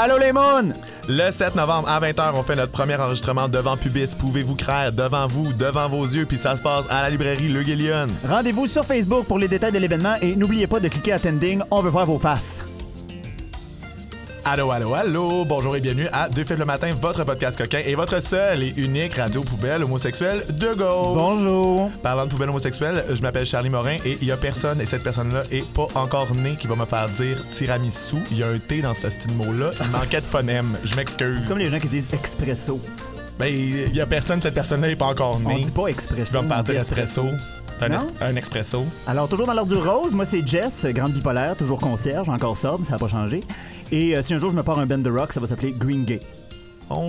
Allô les! Le 7 novembre à 20h, on fait notre premier enregistrement devant Pubis. Pouvez-vous craindre devant vous, devant vos yeux, puis ça se passe à la librairie Le Guillion. Rendez-vous sur Facebook pour les détails de l'événement et n'oubliez pas de cliquer Attending, on veut voir vos faces. Allô, allô, allô, bonjour et bienvenue à Deux Fils le matin, votre podcast coquin et votre seul et unique radio poubelle homosexuelle de gauche. Bonjour! Parlant de poubelle homosexuelle, je m'appelle Charlie Morin et il y a personne, et cette personne-là est pas encore née, qui va me faire dire tiramisu. Il y a un T dans ce style mot-là. Il manquait de phonème. Je m'excuse. C'est comme les gens qui disent expresso. Ben, il y a personne, cette personne-là est pas encore On née. dit pas expresso. va me faire on dire espresso. T'as un, es- un expresso. Alors, toujours dans l'ordre du rose, moi c'est Jess, grande bipolaire, toujours concierge, encore sobre, ça n'a pas changé. Et euh, si un jour je me pars un band de rock, ça va s'appeler Green Gay. On...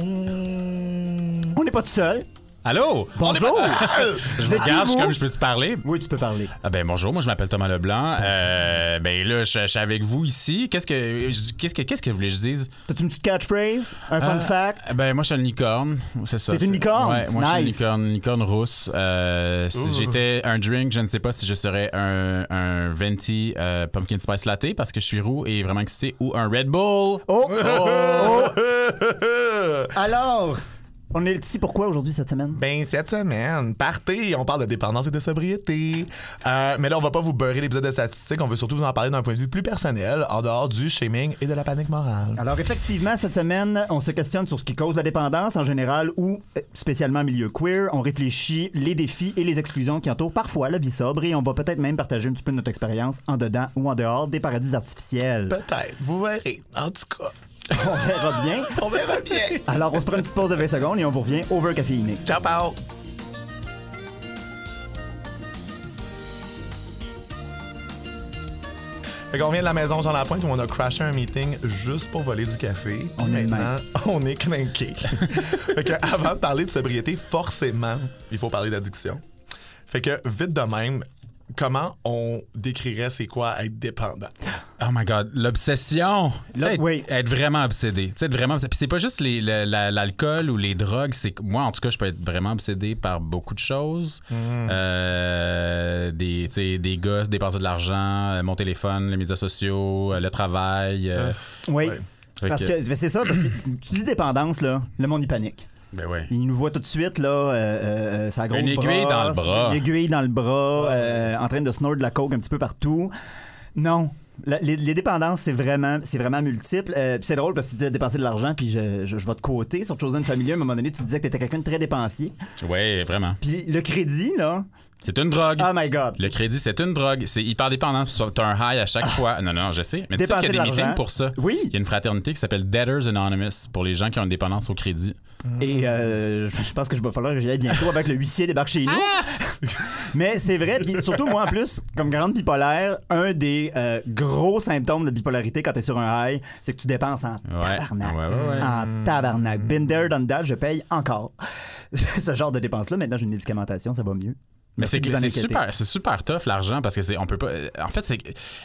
On n'est pas tout seul. Allô? Bonjour! Je Vous vous? comme je peux te parler? Oui, tu peux parler. Ah ben bonjour, moi je m'appelle Thomas Leblanc. Euh, ben là, je, je suis avec vous ici. Qu'est-ce que je qu'est-ce que qu'est-ce que vous voulez que je dise? T'as-tu une petite catchphrase? Un fun Euh, fact? Ben moi je suis une licorne, c'est ça. T'es une c'est- licorne? Ouais, moi je suis une Nice. licorne, une licorne rousse. Euh, si j'étais un drink, je ne sais pas si je serais un, un venti euh, pumpkin spice latte parce que je suis roux et vraiment excité ou un Red Bull. Oh! oh. Alors, on est ici pourquoi aujourd'hui cette semaine? Ben, cette semaine, partez, on parle de dépendance et de sobriété. Euh, mais là, on va pas vous beurrer l'épisode de statistiques, on veut surtout vous en parler d'un point de vue plus personnel, en dehors du shaming et de la panique morale. Alors effectivement, cette semaine, on se questionne sur ce qui cause la dépendance en général ou euh, spécialement en milieu queer. On réfléchit les défis et les exclusions qui entourent parfois la vie sobre et on va peut-être même partager un petit peu notre expérience en dedans ou en dehors des paradis artificiels. Peut-être, vous verrez. En tout cas, On verra bien. on verra bien. Alors on se prend une petite pause de 20 secondes et on vous revient over caféiné. Ciao, Pao. Fait qu'on vient de la maison Jean Lapointe où on a crashé un meeting juste pour voler du café. On Puis est maintenant, on est clinqué. fait que avant de parler de sobriété, forcément, il faut parler d'addiction. Fait que vite de même, comment on décrirait c'est quoi être dépendant? Oh my god, l'obsession. Être, oui. être vraiment obsédé. Être vraiment obsédé. Puis c'est pas juste les- le- la- l'alcool ou les drogues, c'est que moi en tout cas, je peux être vraiment obsédé par beaucoup de choses. Euh, des des gosses, dépenser de l'argent, euh, mon téléphone, les médias sociaux, euh, le travail. euh, Oui. Ouais. Parce que c'est ça, parce que tu dis dépendance, là, le monde y panique. Ben ouais. Il nous voit tout de suite, là, euh, euh, sa grosse Une aiguille dans le bras. Une aiguille dans le bras, euh, en train de snort de la coke un petit peu partout. Non. La- les, les dépendances, c'est vraiment, c'est vraiment multiple. Euh, puis c'est drôle parce que tu disais dépenser de l'argent, puis je, je, je vais de côté. Sur Chosen Family, à un moment donné, tu disais que tu étais quelqu'un de très dépensier. Ouais, vraiment. Puis le crédit, là, C'est une drogue. oh my God. Le crédit, c'est une drogue. C'est hyper dépendant. T'as un high à chaque fois. Non, non, je sais. Mais tu sais qu'il y a de des meetings pour ça. Oui. Il y a une fraternité qui s'appelle Debtors Anonymous pour les gens qui ont une dépendance au crédit. Et euh, je je pense que je vais falloir que j'y aille bientôt avec le huissier débarque chez nous. Mais c'est vrai, puis surtout moi en plus, comme grande bipolaire, un des euh, gros symptômes de bipolarité quand t'es sur un high, c'est que tu dépenses en Ouais. tabarnak. Ouais, ouais, ouais. En tabarnak. Been there, done that, je paye encore. Ce genre de dépenses-là, maintenant j'ai une médicamentation, ça va mieux. Mais c'est en super, c'est super tough l'argent parce que c'est on peut pas. euh, En fait, c'est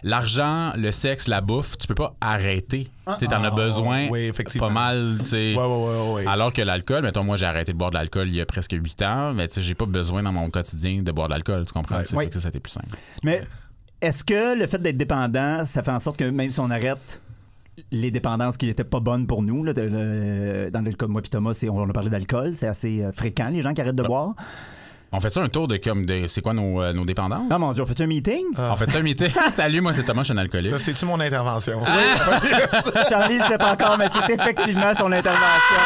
l'argent, le sexe, la bouffe, tu peux pas arrêter. Tu t'en as besoin. oui, effectivement. Pas mal. Ouais, ouais. Alors que l'alcool, mettons, moi j'ai arrêté de boire de l'alcool il y a presque 8 ans, mais tu sais, j'ai pas besoin dans mon quotidien de boire de l'alcool, tu comprends? fait que ça, été plus simple. Mais est-ce que le fait d'être dépendant, ça fait en sorte que même si on arrête les dépendances qui n'étaient pas bonnes pour nous, là, le- dans le cas de moi et Thomas, on a parlé d'alcool, c'est assez euh, fréquent les gens qui arrêtent de boire. On fait ça un tour de comme de c'est quoi nos, euh, nos dépendances? Ah mon dieu, on fait un meeting? On fait un meeting? Salut, moi c'est Thomas, je suis un alcoolique. Là, C'est-tu mon intervention? Charlie ne sait pas encore, mais c'est effectivement son intervention.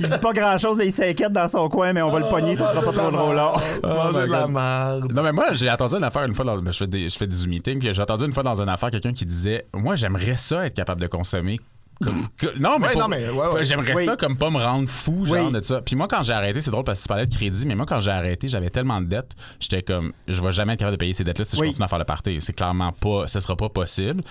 Il dit pas grand chose, il s'inquiète dans son coin, mais on va le pogner, ça sera pas trop drôle là. Manger de la merde. Non, mais moi, j'ai entendu une affaire une fois, dans, ben, je, fais des, je fais des Zoom meetings, puis j'ai entendu une fois dans une affaire quelqu'un qui disait Moi, j'aimerais ça être capable de consommer. Comme, que- non, mais, Ouais, pour- non, mais, ouais, ouais. j'aimerais Oui. ça comme pas me rendre fou, genre Oui. de ça. Puis moi, quand j'ai arrêté, c'est drôle parce que tu parlais de crédit, mais moi, quand j'ai arrêté, j'avais tellement de dettes, j'étais comme, je vais jamais être capable de payer ces dettes-là si Oui. je continue à faire le party. C'est clairement pas, ce sera pas possible.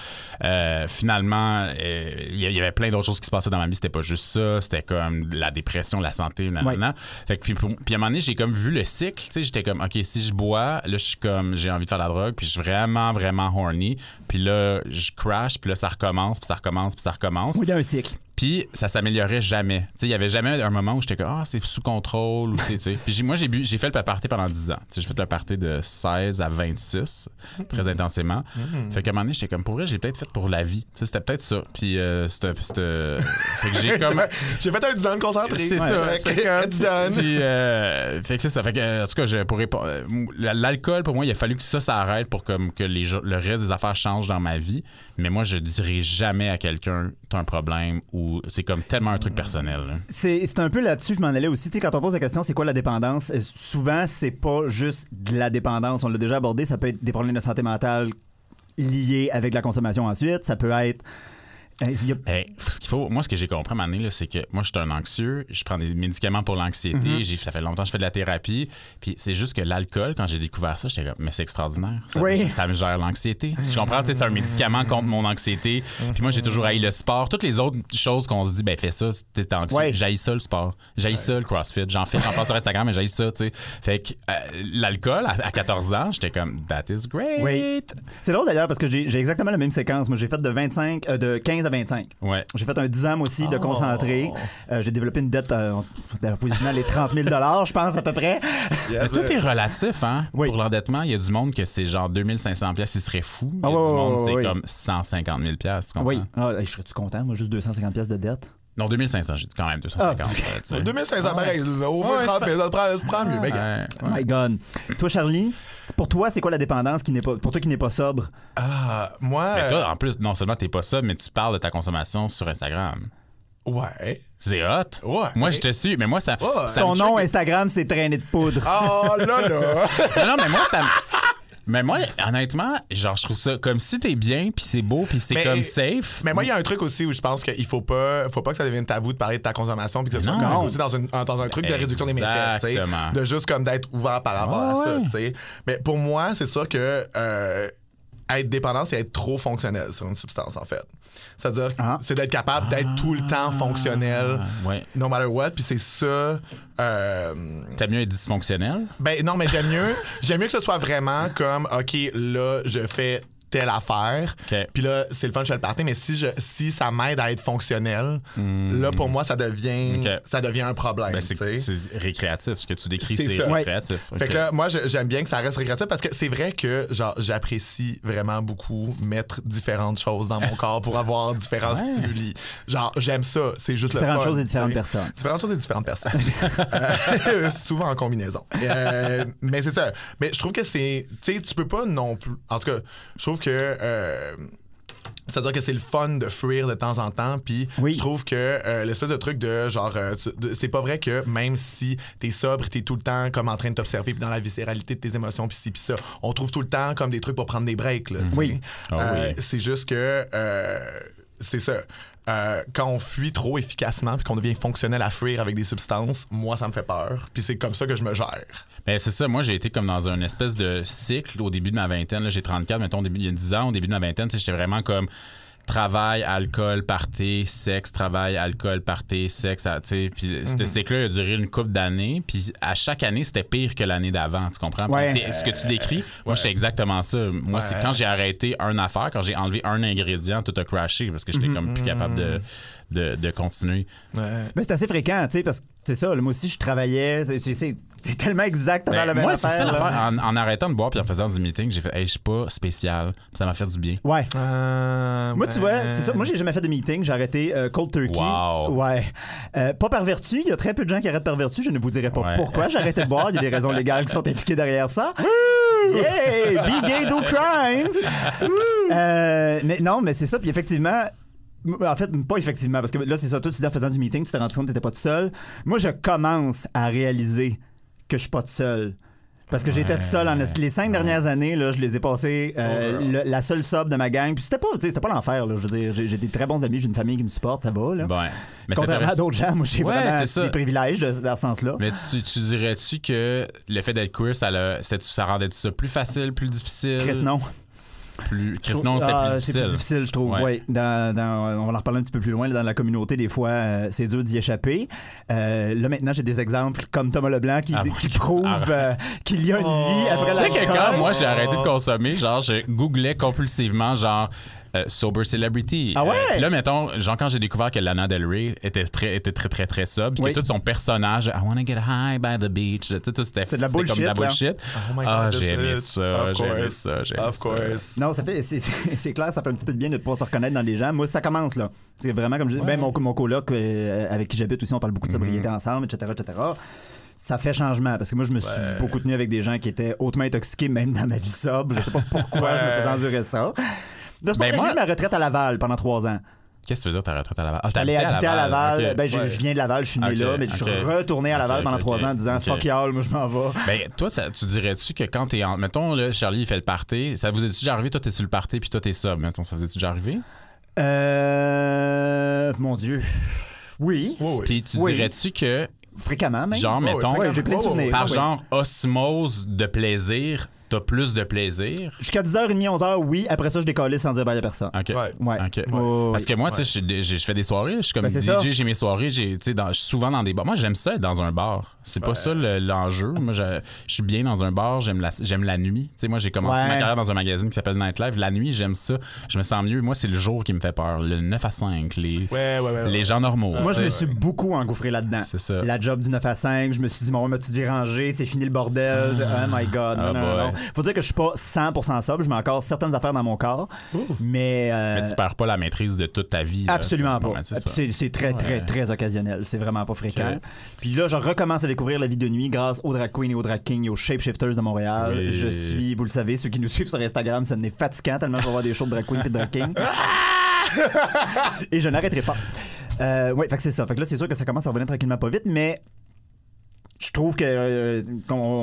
Euh, finalement, euh, il y, il y avait plein d'autres choses qui se passaient dans ma vie. C'était pas juste ça. C'était comme la dépression, la santé, nanana. Fait que puis, puis à un moment donné, j'ai comme vu le cycle. Tu sais, j'étais comme, ok, si je bois, là, je suis comme, j'ai envie de faire de la drogue, puis je suis vraiment, vraiment horny. Puis là, je crash, puis là, ça recommence, puis ça recommence, puis ça recommence. Y a un cycle. Puis ça s'améliorait jamais. Tu sais, il y avait jamais un moment où j'étais comme ah c'est sous contrôle ou c'est tu sais. Puis moi j'ai bu- j'ai fait le party pendant 10 ans. J'ai fait le party de 16 à 26 très intensément. Fait qu'à un moment donné, j'étais comme pour vrai, j'ai peut-être fait pour la vie. C'était peut-être ça. Puis euh, c'était c'était- fait que j'ai comme J'ai fait un 10 ans de concentré. c'est ça. Ouais. C'est comme-. Puis, euh, fait que c'est ça. Fait que, en tout cas, je, pour répondre, euh, l'alcool, pour moi, il a fallu que ça s'arrête pour comme, que les, le reste des affaires changent dans ma vie. Mais moi, je dirais jamais à quelqu'un, t'as un problème ou c'est comme tellement un truc personnel. C'est un peu là-dessus, je m'en allais aussi. Tu quand on pose la question, c'est quoi la dépendance? euh, souvent, c'est pas juste de la dépendance. On l'a déjà abordé. Ça peut être des problèmes de santé mentale liés avec la consommation ensuite. Ça peut être. Ben, ce qu'il faut, moi, ce que j'ai compris à un moment donné, là, c'est que moi, je suis un anxieux, je prends des médicaments pour l'anxiété, Mm-hmm. j'ai- ça fait longtemps que je fais de la thérapie, puis c'est juste que l'alcool, quand j'ai découvert ça, j'étais comme, mais c'est extraordinaire. Ça, Oui. me- ça me gère l'anxiété. Je comprends, tu sais, c'est un médicament contre mon anxiété, puis moi, j'ai toujours haï le sport. Toutes les autres choses qu'on se dit, ben, fais ça, t'es anxieux. Ouais. J'haïs ça, le sport. J'haïs ça, le crossfit. J'en fais, j'en passe sur Instagram, mais j'haïs ça, tu sais. Fait que euh, l'alcool, à, à 14 ans, j'étais comme, that is great. Oui. C'est drôle d'ailleurs parce que j'ai j'ai exactement la même séquence. Moi, j'ai fait de 25, euh, de 15 à 25. Ouais. J'ai fait un 10 ans moi aussi de Oh. concentré. Euh, j'ai développé une dette euh, positivement les 30 000 je pense à peu près. Yes, Mais tout est relatif, hein? Oui. Pour l'endettement, il y a du monde que c'est genre 2500 pièces, il serait fou. Il y a Ah, du monde, ouais, c'est comme 150 000 pièces, tu comprends? Oui. Ah, je serais-tu content? Moi, juste 250 pièces de dette? Non, 2500, j'ai dit quand même 250. Ah. euh, tu sais. 2500 pareil. Au Ouais, 30 c'est 000, ça te prend, ça te prend mieux, mec. Ouais, Oh ouais. my God. Toi, Charlie, pour toi, c'est quoi la dépendance qui n'est pas, pour toi qui n'est pas sobre? Ah, moi. Mais toi, en plus, non seulement t'es pas ça, mais tu parles de ta consommation sur Instagram. Ouais. C'est hot. Ouais. Moi, je te suis, mais moi, ça. Ouais. ça Ton nom. Instagram, c'est traîné de poudre. Oh là là. Non, non, mais moi, ça me. Mais moi, honnêtement, genre, je trouve ça comme si t'es bien, puis c'est beau, puis c'est comme safe. Mais moi, il y a un truc aussi où je pense qu'il faut pas, faut pas que ça devienne tabou de parler de ta consommation puis que ça soit comme aussi dans, une- dans un truc de réduction des méfaits. De juste comme d'être ouvert par rapport Ouais, à ça, ouais. tu sais. Mais pour moi, c'est sûr que euh, être dépendant, c'est être trop fonctionnel sur une substance, en fait. C'est-à-dire, Ah. c'est d'être capable d'être tout le temps fonctionnel, Ah, ouais. no matter what. Puis c'est ça. euh, T'aimes mieux être dysfonctionnel? ben non, mais j'aime mieux, j'aime mieux que ce soit vraiment comme, OK, là, je fais telle affaire. Puis là, c'est le fun, je fais le party, mais si, je, si ça m'aide à être fonctionnel, là, pour moi, ça devient, ça devient un problème. Ben, c'est récréatif. Ce que tu décris, C'est récréatif. Fait que là, moi, j'aime bien que ça reste récréatif parce que c'est vrai que, genre, j'apprécie vraiment beaucoup mettre différentes choses dans mon corps pour avoir différents Ouais. stimuli. Genre, j'aime ça. C'est juste le Différentes fun, choses et différentes personnes. Différentes choses et différentes personnes. Euh, souvent en combinaison. Euh, mais c'est ça. Mais je trouve que c'est. Tu sais, tu peux pas non plus. En tout cas, je trouve que. euh, c'est-à-dire que c'est le fun de fuir de temps en temps, puis Oui. je trouve que euh, l'espèce de truc de genre, euh, c'est pas vrai que même si t'es sobre, t'es tout le temps comme en train de t'observer, puis dans la viscéralité de tes émotions, puis ci, puis ça, on trouve tout le temps comme des trucs pour prendre des breaks. Là, Oui. sais. Ah oui. C'est juste que c'est ça. Euh, quand on fuit trop efficacement puis qu'on devient fonctionnel à fuir avec des substances, moi ça me fait peur. Puis c'est comme ça que je me gère. Ben, c'est ça. Moi, j'ai été comme dans une espèce de cycle au début de ma vingtaine. J'ai 34, mettons, au début, il y a 10 ans. Au début de ma vingtaine, j'étais vraiment comme travail, alcool, party, sexe, travail, alcool, party, sexe. tu sais. Puis ce cycle-là a duré une couple d'années. Puis à chaque année, c'était pire que l'année d'avant. Tu comprends? Puis Ouais. c'est- ce que tu décris, moi, c'est exactement ça. Moi, c'est quand j'ai arrêté une affaire, quand j'ai enlevé un ingrédient, tout a crashé parce que j'étais comme plus capable de, de, de continuer. Mais c'est assez fréquent, tu sais, parce que c'est ça, là, moi aussi, je travaillais. c'est- tellement exactement Ben, la même moi, c'est affaire. ça là. l'affaire. En, en arrêtant de boire puis en faisant du meeting, j'ai fait, hey, je suis pas spécial. Ça m'a fait du bien. Ouais. Euh, Moi, tu vois, c'est ça. Moi, j'ai jamais fait de meeting. J'ai arrêté euh, cold turkey. Wow. Ouais. Euh, pas par vertu. Il y a très peu de gens qui arrêtent par vertu. Je ne vous dirai pas Ouais. pourquoi j'ai arrêté de boire. Il y a des raisons légales qui sont impliquées derrière ça. Yay! Be gay, do crimes! Euh, mais non, mais c'est ça. Puis effectivement. En fait, pas effectivement, parce que là, c'est ça. Toi, tu dis en faisant du meeting, tu t'es rendu compte que t'étais pas tout seul. Moi, je commence à réaliser que je suis pas tout seul. Parce que j'étais tout seul. En, les cinq dernières années, là, je les ai passées euh, Oh, le- la seule sub de ma gang. Puis c'était pas, c'était pas l'enfer. là. Je veux dire, j'ai j'ai des très bons amis, j'ai une famille qui me supporte, ça va. Là. Mais Contrairement à d'autres gens, moi, j'ai Ouais, vraiment des privilèges de- dans ce sens-là. Mais tu, tu- tu dirais-tu que le fait d'être queer, ça, c'était- ça rendait ça plus facile, plus difficile? Chris, non. Plus, Chris, non, c'était Ah, plus c'est difficile. plus difficile, je trouve. Ouais. Ouais. Dans- dans- on va en reparler un petit peu plus loin. là, dans la communauté, des fois, euh, c'est dur d'y échapper. Euh, là, maintenant, j'ai des exemples comme Thomas Leblanc qui, Ah, qui God. prouvent euh, qu'il y a une vie après Tu la sais que quand moi j'ai arrêté de consommer, genre je googlais compulsivement genre Euh, Sober Celebrity. Ah ouais? Euh, puis là, mettons, genre quand j'ai découvert que Lana Del Rey était très, était très, très, très sobre, puis Oui. que tout son personnage, I wanna get high by the beach, tu sais, tout c'était C'est de la c'était comme de la bullshit, là. Oh my ah, God, j'ai aimé ça, j'ai Of aimé course. ça, j'ai aimé Of ça. course. Non, ça fait, c'est, clair, ça fait un petit peu de bien de pouvoir se reconnaître dans les gens. Moi, ça commence là. C'est vraiment comme je dis, Ouais. ben, mon, mon coloc euh, avec qui j'habite aussi, on parle beaucoup de sobriété Mm-hmm. ensemble, etc., etc. Ça fait changement parce que moi, je me suis beaucoup tenu avec des gens qui étaient hautement intoxiqués, même dans ma vie sobre. Je sais pas pourquoi je me faisais endurer ça. Ben, moi- j'ai eu ma retraite à Laval pendant trois ans. Qu'est-ce que tu veux dire, ta retraite à Laval? Ah, J'allais habiter à Laval. Ben, je viens de Laval, je suis né là, mais je suis retourné à Laval pendant trois ans en disant fuck y'all, moi je m'en vais. Ben, toi, ça- tu dirais-tu que quand t'es en. Mettons, là, Charlie, il fait le party. Ça vous est déjà arrivé? Toi, t'es sur le party, puis toi, t'es sub. Mettons, ça vous est déjà arrivé? Euh. Mon Dieu. Oui. Oui, oui. Puis tu Oui. dirais-tu que, Fréquemment, même. genre, mettons, ouais, Ouais, j'ai plein de Oh, souvenirs. par genre osmose de plaisir, t'as plus de plaisir? Jusqu'à 10h30, 11h, oui. Après ça, je décolle sans dire bye à personne. OK. Ouais. Ouais. OK. Ouais, ouais, Parce que moi, tu sais, je fais des soirées, je suis comme Ben. DJ, j'ai mes soirées, j'ai, tu sais, dans- je suis souvent dans des bars. Moi, j'aime ça être dans un bar. C'est pas ça le- l'enjeu. Moi, je, je suis bien dans un bar, j'aime la, j'aime la nuit. Tu sais, moi, j'ai commencé Ouais. ma carrière dans un magazine qui s'appelle Nightlife. La nuit, j'aime ça. Je me sens mieux. Moi, c'est le jour qui me fait peur. Le 9 à 5, les, Ouais, ouais, ouais. les gens normaux. Moi, je tu me suis beaucoup engouffré là-dedans. C'est ça. La job du 9 à 5, je me suis dit, bon, ma petite vie rangée, c'est fini le bordel. Oh my God. Non, Ah, non, non. Faut dire que je suis pas 100% sobre. Je mets encore certaines affaires dans mon corps. Mais. euh, Mais tu perds pas la maîtrise de toute ta vie. Absolument pas. c'est très, très, Ouais. très occasionnel. C'est vraiment pas fréquent. Puis là, je recommence à découvrir la vie de nuit grâce aux drag queens et aux drag kings et aux shapeshifters de Montréal. Oui. Je suis, vous le savez, ceux qui nous suivent sur Instagram, ça n'est fatigant tellement je vais voir des shows de drag queens et de drag kings. et je n'arrêterai pas. Euh, oui, fait que c'est ça. Fait que là, c'est sûr que ça commence à revenir tranquillement pas vite, mais je trouve que. euh,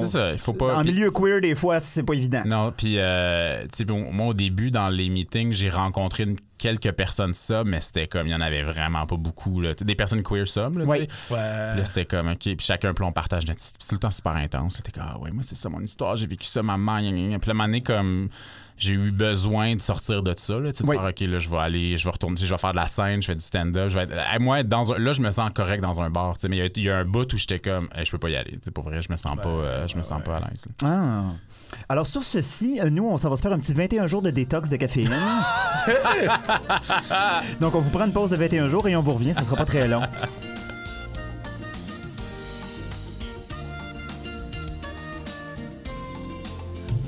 C'est ça, il faut pas- En milieu queer, des fois, c'est pas évident. Non, puis, euh, tu sais, bon, moi, au début, dans les meetings, j'ai rencontré une- quelques personnes ça, mais c'était comme, il y en avait vraiment pas beaucoup. Là. Des personnes queer sub, là, Oui. là, c'était comme, OK, puis chacun, puis on partage notre... C'est tout le temps super intense. C'était comme, ah ouais, moi, c'est ça mon histoire, j'ai vécu ça, maman, gna, gna. Puis là, un moment donné, comme, j'ai eu besoin de sortir de ça, là, de Oui. faire, OK, là, je vais aller, je vais retourner, je vais faire de la scène, je fais du stand-up, je vais être... hey, moi, être dans un... là, je me sens correct dans un bar, tu sais, mais il y a- il y, a un bout où j'étais comme, Hey, je peux pas y aller, tu sais, pour vrai, je me sens pas, euh, je me sens pas à l'aise. là. Ah. Alors sur ceci, euh, nous, on s'en va se faire un petit 21 jours de détox de caféine. Donc on vous prend une pause de 21 jours et on vous revient, ça sera pas très long.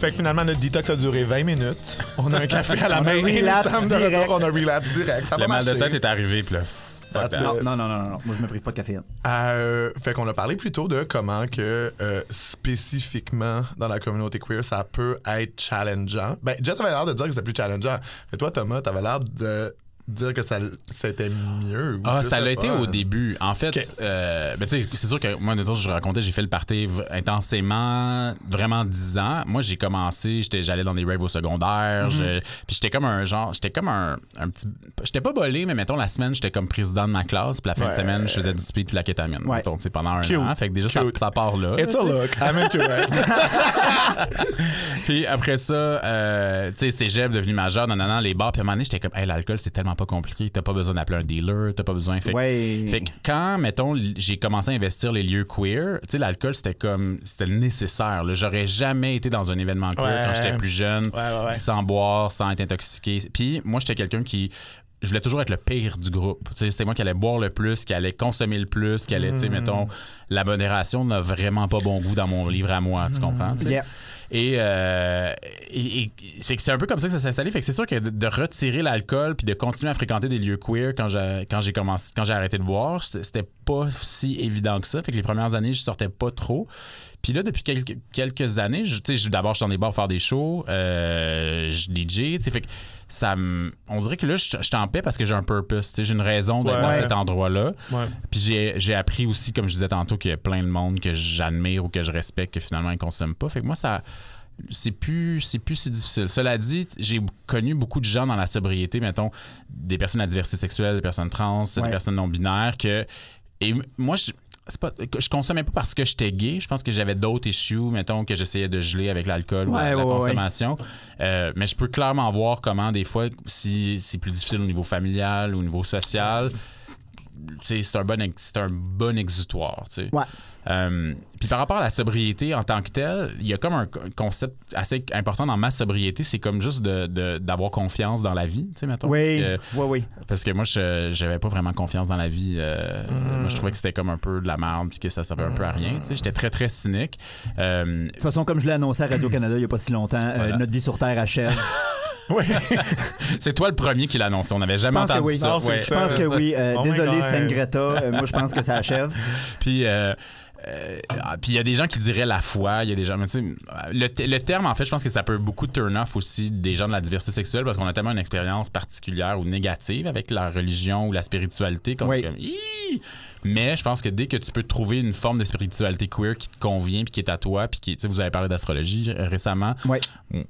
Fait que finalement, notre détox a duré 20 minutes. On a un café à la On a main. et nous relapse direct. On a relapse direct. Ça Le mal de tête est arrivé, puis là, fuck that. Non, non, non, non, non, moi je me prive pas de caféine. Euh, fait qu'on a parlé plutôt de comment que euh, spécifiquement dans la communauté queer ça peut être challengeant. Ben Jess avait l'air de dire que c'était plus challengeant. Mais toi Thomas, t'avais l'air de dire que ça c'était mieux. ou Ah, ça l'a été fun. au début. En fait, Ok. euh, ben, tu sais, c'est sûr que moi, je racontais, j'ai fait le party intensément, vraiment 10 ans. Moi, j'ai commencé, j'étais, j'allais dans des raves au secondaire, Mhm. puis j'étais comme un genre, j'étais comme un, un petit, j'étais pas bolé, mais mettons la semaine, j'étais comme président de ma classe, puis la fin de semaine, je faisais du speed puis de la kétamine. Ouais. Mettons, tu sais, pendant un Cute. an. Fait que déjà, ça, part là. It's a look. I'm into it. Puis après ça, euh, tu sais, cégep, devenu majeur, non, non, non, les bars. Puis à un moment donné, j'étais comme, hey, l'alcool, c'est tellement pas compliqué. T'as pas besoin d'appeler un dealer, t'as pas besoin. Fait, que- Ouais. fait que quand, mettons, j'ai commencé à investir les lieux queer, tu sais, l'alcool, c'était comme, c'était nécessaire. là. J'aurais jamais été dans un événement queer Ouais. quand j'étais plus jeune, Ouais, sans boire, sans être intoxiqué. Puis moi, j'étais quelqu'un qui. Je voulais toujours être le pire du groupe. Tu sais, C'était moi qui allais boire le plus, qui allait consommer le plus, qui allait, tu sais, Mm. mettons, la modération n'a vraiment pas bon goût dans mon livre à moi, tu comprends? Yeah. Et, euh, c'est un peu comme ça que ça s'est installé. Fait que c'est sûr que de, retirer l'alcool puis de continuer à fréquenter des lieux queer quand j'ai quand j'ai commencé quand j'ai arrêté de boire, c'était pas si évident que ça. Fait que les premières années, je sortais pas trop. Puis là, depuis quelques, quelques années, je- d'abord, je suis dans des bars faire des shows, euh, je DJ, fait ça me- On dirait que là, je je suis en paix parce que j'ai un purpose, j'ai une raison d'être Ouais. dans cet endroit-là. Ouais. Puis j'ai, appris aussi, comme je disais tantôt, qu'il y a plein de monde que j'admire ou que je respecte que finalement ils consomment pas. Fait que moi, ça. C'est plus, c'est plus si difficile. Cela dit, j'ai connu beaucoup de gens dans la sobriété, mettons, des personnes à diversité sexuelle, des personnes trans, Ouais. des personnes non binaires, que. Et moi, je. Pas, je consommais pas parce que j'étais gay. Je pense que j'avais d'autres issues, mettons, que j'essayais de geler avec l'alcool ou la ouais, ouais, consommation. Euh, mais je peux clairement voir comment, des fois, si c'est plus difficile au niveau familial, au niveau social, c'est un bon, un bon exutoire. Ouais. Euh, puis par rapport à la sobriété en tant que telle, il y a comme un co- concept assez important dans ma sobriété, c'est comme juste de- de- d'avoir confiance dans la vie, tu sais, mettons. Oui, Parce que- oui, oui. parce que moi, je j'avais pas vraiment confiance dans la vie. euh, Mm. Moi, je trouvais que c'était comme un peu de la merde puis que ça servait un peu à rien. tu sais. J'étais très, très cynique. Euh, De toute façon, comme je l'ai annoncé à Radio-Canada il n'y a pas si longtemps, euh, Voilà. notre vie sur Terre achève. Oui. c'est toi le premier qui l'a annoncé. On n'avait jamais entendu oui. ça. Non, c'est Ouais. Je pense que oui. Euh, Oh désolé, God. Sainte Greta. Euh, moi, je pense que ça achève. Puis, euh, euh, ah, puis il y a des gens qui diraient la foi, il y a des gens. Mais tu sais, le, te- le terme, en fait, je pense que ça peut beaucoup turn off aussi des gens de la diversité sexuelle parce qu'on a tellement une expérience particulière ou négative avec la religion ou la spiritualité. Oui. comme! Mais je pense que dès que tu peux trouver une forme de spiritualité queer qui te convient puis qui est à toi, puis qui, tu sais, vous avez parlé d'astrologie euh, récemment,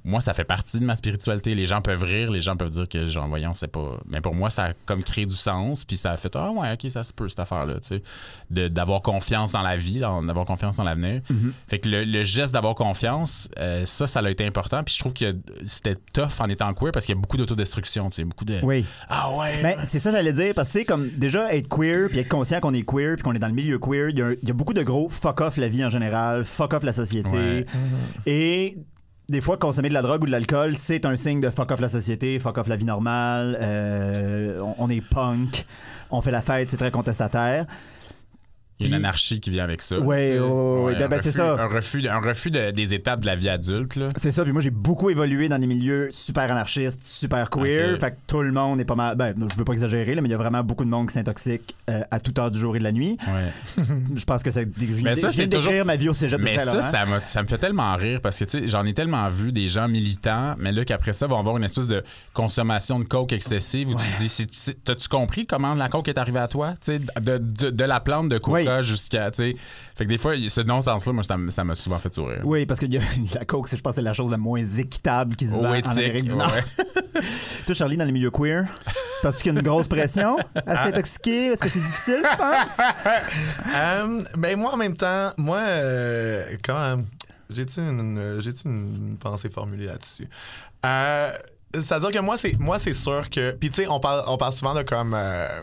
moi, ça fait partie de ma spiritualité. Les gens peuvent rire, les gens peuvent dire que, genre, voyons, c'est pas. Mais pour moi, ça a comme créé du sens, puis ça a fait, ah ouais, ok, ça se peut, cette affaire-là, tu sais. De- D'avoir confiance dans la vie, d'avoir confiance dans l'avenir. Fait que le, le geste d'avoir confiance, euh, ça, ça a été important, puis je trouve que c'était tough en étant queer parce qu'il y a beaucoup d'autodestruction, tu sais, beaucoup de. Oui. Ah ouais! Ben, c'est ça que j'allais dire, parce que, tu sais, comme déjà être queer, puis être conscient qu'on est queer, puis qu'on est dans le milieu queer, il y, a y beaucoup de gros fuck off la vie en général, fuck off la société. Ouais. Et des fois, consommer de la drogue ou de l'alcool, c'est un signe de fuck off la société, fuck off la vie normale, euh, on, on est punk, on fait la fête, c'est très contestataire. Il y a une anarchie qui vient avec ça. Ouais, tu sais. ouais, ouais, ben, ben, c'est ça. Un refus, un refus de- des étapes de la vie adulte. C'est ça, puis moi j'ai beaucoup évolué dans des milieux super anarchistes, super queer, Ok. fait que tout le monde est pas mal. Ben, je veux pas exagérer, là, mais il y a vraiment beaucoup de monde qui s'intoxique euh, à toute heure du jour et de la nuit. Ouais. Je pense que. Je Mais ça, c'est de toujours- ma vie au cégep de Mais ça, Saint-Laurent. ça, m'a- ça me fait tellement rire parce que, tu sais, j'en ai tellement vu des gens militants, mais là, qu'après ça, vont avoir une espèce de consommation de coke excessive où tu te dis, t'as-tu compris comment la coke est arrivée à toi? Tu sais, de, de, de la plante de coca jusqu'à, tu sais. Fait que des fois, ce non-sens-là, moi, ça m'a souvent fait sourire. Oui, parce que y a- la coke, je pense que c'est la chose la moins équitable qui se vend en Amérique du Nord. ouais. Toi, Charlie, dans les milieux queer, penses-tu qu'il y a une grosse pression? À s'intoxiquer? Est-ce que c'est difficile, tu penses? Euh, mais moi, en même temps, moi, euh, quand j'ai-tu une, j'ai-tu une pensée formulée là-dessus? Euh, C'est-à-dire que moi, c'est moi, c'est sûr que. Puis, tu sais, on parle, on parle souvent de comme. euh,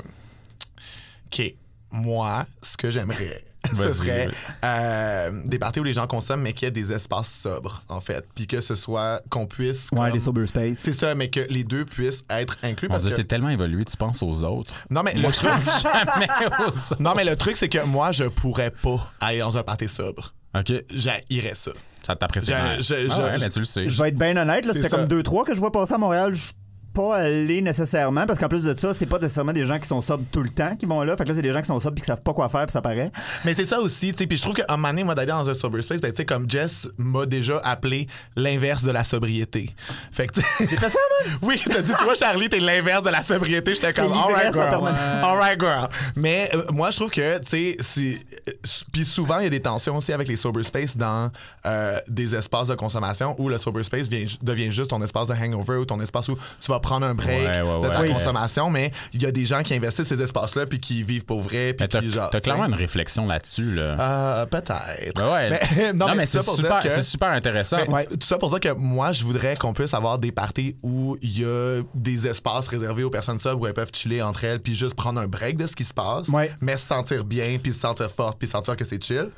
OK, moi, ce que j'aimerais. Ce serait euh, des parties où les gens consomment, mais qu'il y ait des espaces sobres, en fait. Puis que ce soit qu'on puisse. Ouais, les sober space. C'est ça, mais que les deux puissent être inclus. Parce Dieu, que... t'es tellement évolué, tu penses aux autres. Non, mais le Moi, je truc. jamais aux autres. Non, mais le truc, c'est que moi, je pourrais pas aller dans un party sobre. OK, J'haïrais ça. ça t'apprécie. Je- je- Ah je- ouais, je- tu le sais. Je vais être bien honnête, là, c'était comme 2-3 que je vois passer à Montréal. Je pas allé nécessairement, parce qu'en plus de ça, c'est pas nécessairement des gens qui sont sobres tout le temps qui vont là. Fait que là, c'est des gens qui sont sobres et qui savent pas quoi faire, puis ça paraît. Mais c'est ça aussi, tu sais. Puis je trouve qu'un moment donné, moi, d'aller dans un sober space, ben, tu sais, comme Jess m'a déjà appelé l'inverse de la sobriété. Fait que. J'ai fait ça, man! Oui, t'as dit, toi, Charlie, t'es l'inverse de la sobriété. J'étais comme, alright, girl. permanence. Alright, girl. Mais euh, moi, je trouve que, tu sais, c'est- euh, puis souvent, il y a des tensions aussi avec les sober space dans euh, des espaces de consommation où le sober space vient- devient juste ton espace de hangover ou ton espace où tu vas prendre un break Ouais, ouais, de ta ouais. consommation. Mais il y a des gens qui investissent ces espaces-là puis qui vivent pour vrai. Puis qui, genre, t'as clairement une réflexion là-dessus, là. Euh, peut-être. Ouais. Mais- non, mais, tout ça c'est pour super, dire que- c'est super intéressant. mais Ouais. Tout ça pour dire que moi, je voudrais qu'on puisse avoir des parties où il y a des espaces réservés aux personnes sobres où elles peuvent chiller entre elles puis juste prendre un break de ce qui se passe, Ouais. mais se sentir bien, puis se sentir forte, puis sentir que c'est chill.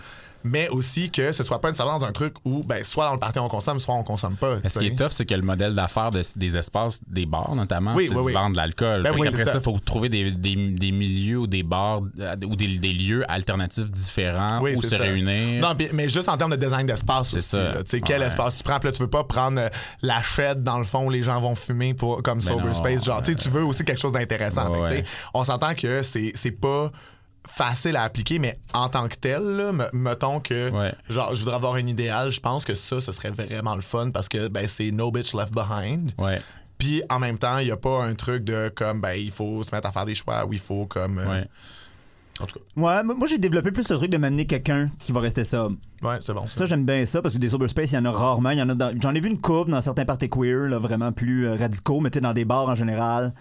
Mais aussi que ce soit pas nécessairement dans un truc où, ben, soit dans le party on consomme, soit on consomme pas. Mais ce qui est tough, c'est que le modèle d'affaires de- des espaces, des bars notamment, Oui, c'est oui, de oui. vendre de l'alcool. Ben c'est ça, il faut trouver des, des, des milieux ou des bars euh, ou des, des lieux alternatifs différents où se ça. réunir. Non, mais juste en termes de design d'espace C'est aussi. ça. là. Quel Ouais. espace tu prends? Puis là, tu veux pas prendre euh, la shed dans le fond où les gens vont fumer pour, comme sober non, space. Genre, tu veux aussi quelque chose d'intéressant. Ouais, ouais. On s'entend que c'est c'est pas facile à appliquer, mais en tant que tel, là, mettons que Ouais. genre je voudrais avoir un idéal, je pense que ça, ce serait vraiment le fun parce que ben, c'est no bitch left behind. Ouais, Puis en même temps, il n'y a pas un truc de comme ben il faut se mettre à faire des choix ou il faut comme. euh, ouais. En tout cas, Ouais, moi j'ai développé plus le truc de m'amener quelqu'un qui va rester sobre. ouais, c'est bon. Ça, j'aime bien ça parce que des sober space, il y en a rarement. Il y en a dans- J'en ai vu une couple dans certains parties queer, là, vraiment plus euh, radicaux, mais tu sais, dans des bars en général.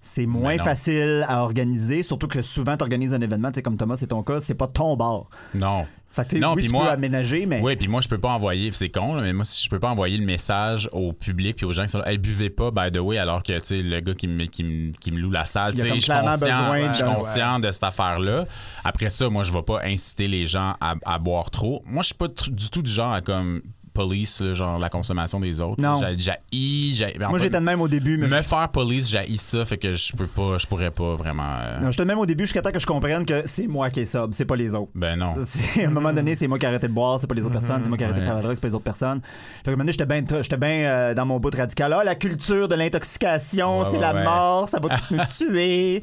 C'est moins facile à organiser, surtout que souvent tu organises un événement, tu sais, comme Thomas, c'est ton cas, c'est pas ton bar. Non. Fait que, Non, oui, puis tu moi- peux aménager, mais. Oui, puis moi, je peux pas envoyer, c'est con, là, mais moi, si je peux pas envoyer le message au public puis aux gens qui sont là, hey, buvez pas, by the way, alors que, tu sais, le gars qui me, qui me, qui me loue la salle, tu sais, je suis conscient, besoin de cette affaire-là. Après ça, moi, je vais pas inciter les gens à, à boire trop. Moi, je suis pas du tout du genre à, comme, police, là, genre, la consommation des autres. Non. J'ai j'ai- j'ai- ben, en Moi, j'étais de même au début, mais. Me je- faire police, j'ai ça, fait que je peux pas, je pourrais pas vraiment. euh, Non, j'étais de même au début jusqu'à temps que je comprenne que c'est moi qui est sobre, c'est pas les autres. Ben non. C'est- à un moment donné, c'est moi qui ai arrêté de boire, c'est pas les autres personnes, c'est moi qui ai arrêté de faire la drogue, c'est pas les autres personnes. Fait que à un moment donné, j'étais bien j'étais bien euh, dans mon bout de radical. Ah, la culture de l'intoxication, Ouais, c'est ouais, la ouais. mort, ça va tout nous tuer.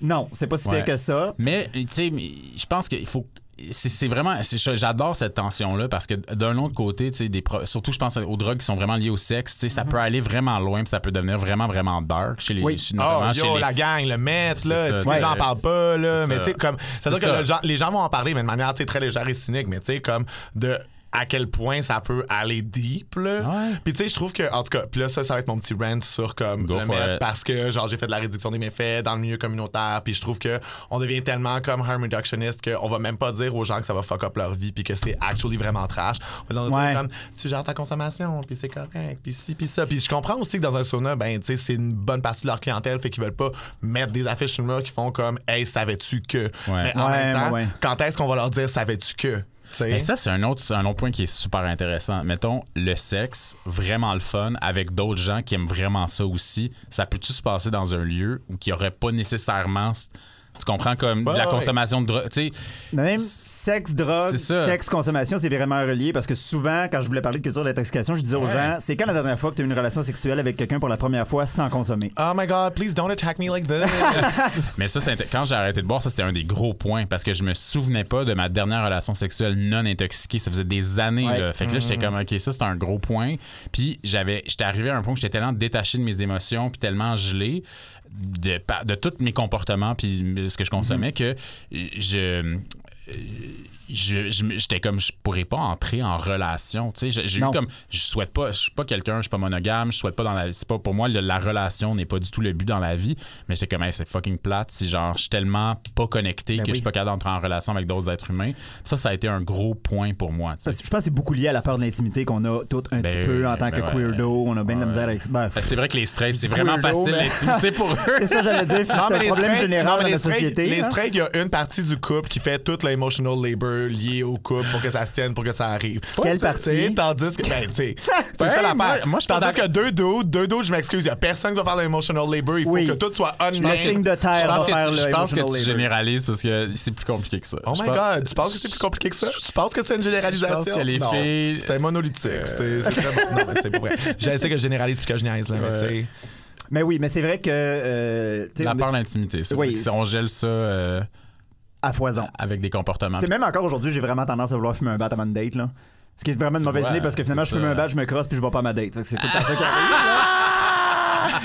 Non, c'est pas si pire que ça. Mais, tu sais, mais je pense qu'il faut. C'est vraiment. J'adore cette tension-là parce que d'un autre côté, tu sais, des pro- surtout je pense aux drogues qui sont vraiment liées au sexe, tu sais, ça peut aller vraiment loin puis ça peut devenir vraiment, vraiment dark chez les. Oui. chez- Oh, chez les- la gang, le maître, là. Les gens en parlent pas, là. Mais tu sais, comme. C'est-à-dire C'est que le les gens vont en parler, mais de manière, très légère et cynique, mais tu sais, comme de à quel point ça peut aller deep, là. Ouais. Puis tu sais, je trouve que, en tout cas, puis là, ça, ça va être mon petit rant sur comme Go le parce que, genre, j'ai fait de la réduction des méfaits dans le milieu communautaire, puis je trouve que on devient tellement comme harm reductionist qu'on va même pas dire aux gens que ça va fuck up leur vie, puis que c'est actually vraiment trash. On va dire Ouais. comme, tu gères ta consommation, puis c'est correct, puis ci, puis ça. Puis je comprends aussi que dans un sauna, ben, tu sais, c'est une bonne partie de leur clientèle, fait qu'ils veulent pas mettre des affiches sur le mur qui font comme, hey, savais-tu que? Mais en Ouais, même temps, ouais, ouais. quand est-ce qu'on va leur dire, savais-tu que? Mais ça, c'est un autre, c'est un autre point qui est super intéressant. Mettons, le sexe, vraiment le fun, avec d'autres gens qui aiment vraiment ça aussi. Ça peut-tu se passer dans un lieu où il n'y aurait pas nécessairement. Tu comprends comme Ouais, de la ouais. consommation de drogue. Tu sais, Mais même sexe, drogue, C'est ça. sexe, consommation, c'est vraiment relié parce que souvent, quand je voulais parler de culture de l'intoxication, je disais aux gens c'est quand la dernière fois que tu as eu une relation sexuelle avec quelqu'un pour la première fois sans consommer? Oh my god, please don't attack me like this. Mais ça, quand j'ai arrêté de boire, ça, c'était un des gros points parce que je me souvenais pas de ma dernière relation sexuelle non intoxiquée. Ça faisait des années, Ouais. là. Fait que là, j'étais comme, OK, ça, c'est un gros point. Puis j'avais, j'étais arrivé à un point où j'étais tellement détaché de mes émotions puis tellement gelé de, pa- de tous mes comportements puis ce que je consommais que je. Je- je- j'étais comme je pourrais pas entrer en relation tu sais j'ai eu comme je souhaite pas je suis pas quelqu'un je suis pas monogame je souhaite pas dans la c'est pas pour moi le- la relation n'est pas du tout le but dans la vie mais j'étais comme Hey, c'est fucking plate si genre je suis tellement pas connecté Ben que je oui. suis pas capable d'entrer en relation avec d'autres êtres humains ça ça a été un gros point pour moi tu sais. Je pense que c'est beaucoup lié à la peur de l'intimité qu'on a tout un Ben petit peu en tant ben que ouais. queerdo. On a bien de la misère avec. Ben, c'est vrai que les straights c'est vraiment facile mais- l'intimité pour eux c'est ça, j'allais dire. C'est un les problème général dans les la société. Les hein. straight, il y a une partie du couple qui fait tout l'emotional labor lié au couple pour que ça se tienne, pour que ça arrive. Quelle partie? Tandis que, ben, tu sais, c'est ça l'affaire. moi- moi, je Tandis que deux dudes, deux dudes, je m'excuse, il y a personne qui va faire l'emotional labor. Il faut que tout soit Le unnamed. signe de terre va faire le je pense que tu généralises parce que c'est plus compliqué que ça Oh my god, tu penses que c'est plus compliqué que ça? Tu penses que c'est une généralisation? Je pense que les non, filles- C'était monolithique. C'était- C'est. Non, mais c'est pas vrai. Que je généralise puis que je niaise, là, mais tu sais. Mais oui, mais c'est vrai que. euh, la peur de l'intimité c'est Oui, on gèle ça euh, à foison. avec des comportements Tu sais, même encore aujourd'hui, j'ai vraiment tendance à vouloir fumer un bat avant une date, là. Ce qui est vraiment une mauvaise vois, idée parce que finalement, je c'est fume un bat, je me crosse puis je vais pas à ma date. C'est tout le temps ça qui arrive.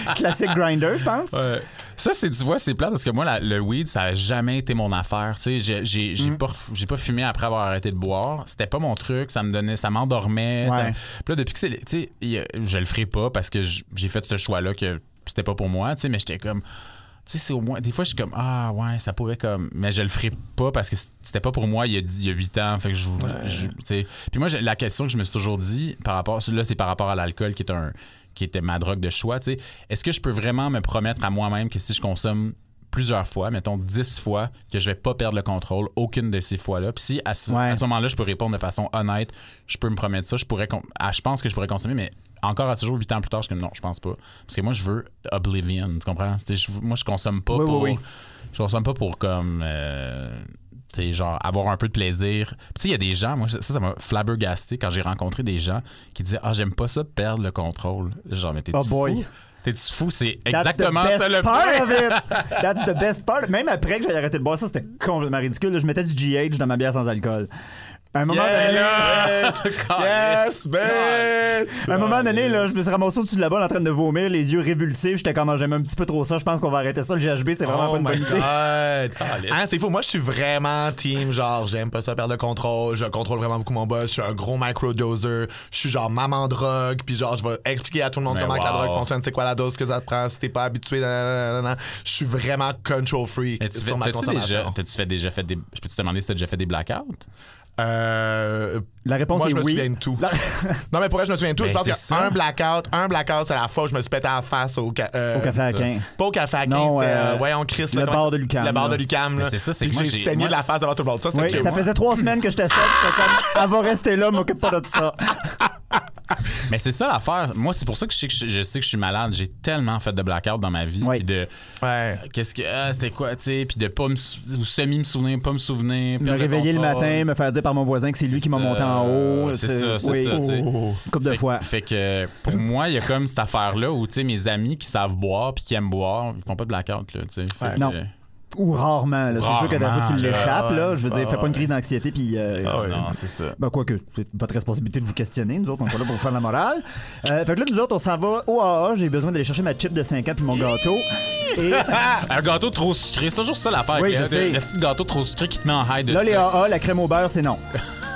Classique grinder, je pense. Ouais. Ça, c'est, tu vois, c'est plat parce que moi, la- le weed, ça a jamais été mon affaire. Tu sais, j'ai, j'ai, j'ai Mm. pas, j'ai pas fumé après avoir arrêté de boire. C'était pas mon truc. Ça me donnait, ça m'endormait. Ouais. ça- Puis là, depuis que c'est, tu sais, je le ferai pas parce que j'ai fait ce choix-là que c'était pas pour moi. Tu sais, mais j'étais comme. Tu sais, c'est au moins. Des fois, je suis comme, ah, ouais, ça pourrait comme. Mais je le ferai pas parce que c'était pas pour moi il y a, il y a 8 ans. Fait que je. je- tu sais. Puis moi, la question que je me suis toujours dit, par rapport. Là, c'est par rapport à l'alcool qui est un qui était ma drogue de choix, tu sais. Est-ce que je peux vraiment me promettre à moi-même que si je consomme plusieurs fois, mettons 10 fois, que je vais pas perdre le contrôle aucune de ces fois-là? Puis si à ce, Ouais. ce moment-là, je peux répondre de façon honnête, je peux me promettre ça, je pourrais ah, je pense que je pourrais consommer, mais encore à ce jour, 8 ans plus tard, je suis comme non, je pense pas. Parce que moi, je veux Oblivion, tu comprends? Je- moi, je consomme pas Oui, pour. oui. Je consomme pas pour comme. euh, sais, genre, avoir un peu de plaisir. Tu sais, il y a des gens, moi, ça, ça m'a flabbergasté quand j'ai rencontré des gens qui disaient Ah, j'aime pas ça, perdre le contrôle. Genre, mais t'es Oh fou? T'es-tu fou? C'est That's exactement the best ça le part of it. That's the best part. Même après que j'ai arrêté de boire ça, c'était complètement ridicule. Je mettais du GH dans ma bière sans alcool. À un moment donné, Yes, bitch! à un moment donné, là, je me suis ramassé au-dessus de la balle en train de vomir, les yeux révulsifs. J'étais comme, Ah, j'aime un petit peu trop ça. Je pense qu'on va arrêter ça. Le GHB, c'est vraiment oh pas une bonne my idée. Hein, c'est fou. Moi, je suis vraiment team, genre, j'aime pas ça perdre le contrôle. Je contrôle vraiment beaucoup mon boss. Je suis un gros microdoser. Je suis genre maman drogue. Puis genre, je vais expliquer à tout le monde Mais comment que la drogue fonctionne, c'est quoi la dose que ça te prend, si t'es pas habitué. Je suis vraiment control freak Mais tu fais- sur ma consommation. déjà, t'as-tu fait déjà fait des. Je peux te demander si t'as déjà fait des blackouts? Euh, La réponse moi, est je me oui. souviens de tout. La- non, mais pour elle, je me souviens de tout. Ben, je pense c'est que ça. un blackout, un blackout, c'est la fois où je me suis pété en face au, ca- euh, Au café à. Quin. Pas au café à Quin, Non, c'est, euh, euh, voyons, Chris. le bar de Lucam, Le bar de Lucam. C'est ça, c'est que moi, j'ai saigné moi- de la face devant tout le monde. Ça, Oui, ça faisait trois semaines que j'étais seul. J'étais comme, elle va rester là, m'occupe pas de ça. Mais c'est ça l'affaire. Moi, c'est pour ça que je sais que je, je sais que je suis malade. J'ai tellement fait de blackout dans ma vie. Ouais. puis de Ouais. qu'est-ce que ah, c'était quoi, tu sais, puis de pas me sou- ou semi me souvenir, pas me souvenir, Me réveiller le matin, me faire dire par mon voisin que c'est lui qui m'a monté en haut. C'est ça, c'est oui. ça. Oh. Une couple de fois. fait que pour moi, il y a comme cette affaire-là où tu sais mes amis qui savent boire puis qui aiment boire, ils font pas de blackout là, tu sais. Fait que- Non. Ou rarement. là. C'est sûr que des fois, tu l'échappes. là. Je veux dire, fais pas une ouais. crise d'anxiété. Puis. euh, Ah ouais. Non, c'est ça. Ben, quoi que, c'est votre responsabilité de vous questionner. Nous autres, on est pas là pour vous faire la morale. Euh, fait que là, nous autres, on s'en va au AA. J'ai besoin d'aller chercher ma chip de 5 ans puis mon gâteau. Et Un gâteau trop sucré, c'est toujours ça l'affaire. Oui, je le- sais. Le petit gâteau trop sucré qui te met en high de là, les. AA, la crème au beurre, c'est non.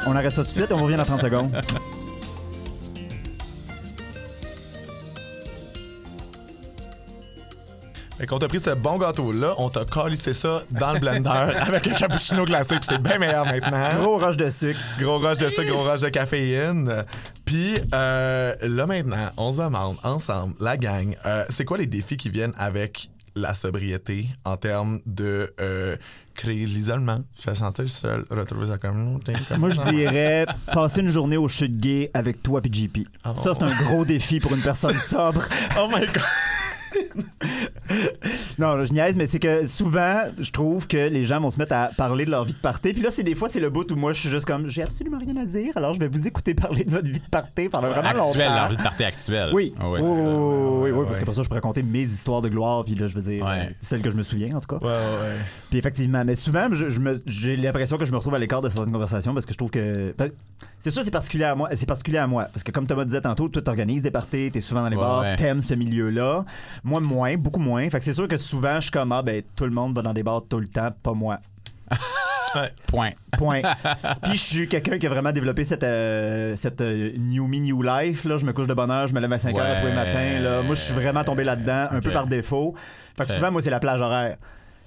On arrête ça tout de suite. On revient dans 30 secondes. Fait qu'on t'a pris ce bon gâteau-là, on t'a calissé ça dans le blender avec un cappuccino glacé, puis c'est bien meilleur maintenant. Gros roche de sucre. Gros rush de sucre, gros rush de caféine. Puis euh, là maintenant, on se demande ensemble, la gang, euh, c'est quoi les défis qui viennent avec la sobriété en termes de euh, créer l'isolement, se sentir seul, retrouver sa communauté. Moi, je dirais passer une journée au chute gay avec toi puis JP. Ça, c'est un gros défi pour une personne sobre. Oh my god! Non, je niaise, mais c'est que souvent, je trouve que les gens vont se mettre à parler de leur vie de party. Puis là, c'est des fois, c'est le bout où moi, je suis juste comme, j'ai absolument rien à dire, alors je vais vous écouter parler de votre vie de party pendant vraiment longtemps. leur vie de party actuelle. Oui, Ah oui, oui, ça. oui, oui, oui, Ouais, parce que pour ça, je peux raconter mes histoires de gloire, puis là, je veux dire, Ouais. euh, celles que je me souviens, en tout cas. Ouais, ouais. Puis effectivement, mais souvent, je, je me- j'ai l'impression que je me retrouve à l'écart de certaines conversations parce que je trouve que. c'est sûr, c'est particulier à moi. C'est particulier à moi. Parce que comme Thomas disait tantôt, toi, t'organises des parties, t'es souvent dans les bars, t'aimes ce milieu-là. Moi, moins, beaucoup moins. Fait que c'est sûr que souvent, je suis comme, ah, ben, tout le monde va dans des bars tout le temps, pas moi. Point. Point. Puis je suis quelqu'un qui a vraiment développé cette, euh, cette euh, new me, new life. Là. Je me couche de bonne heure, je me lève à 5 heures à tous les Ouais. matins. Là. Moi, je suis vraiment tombé là-dedans, un peu par défaut. Fait que souvent, moi, c'est la plage horaire.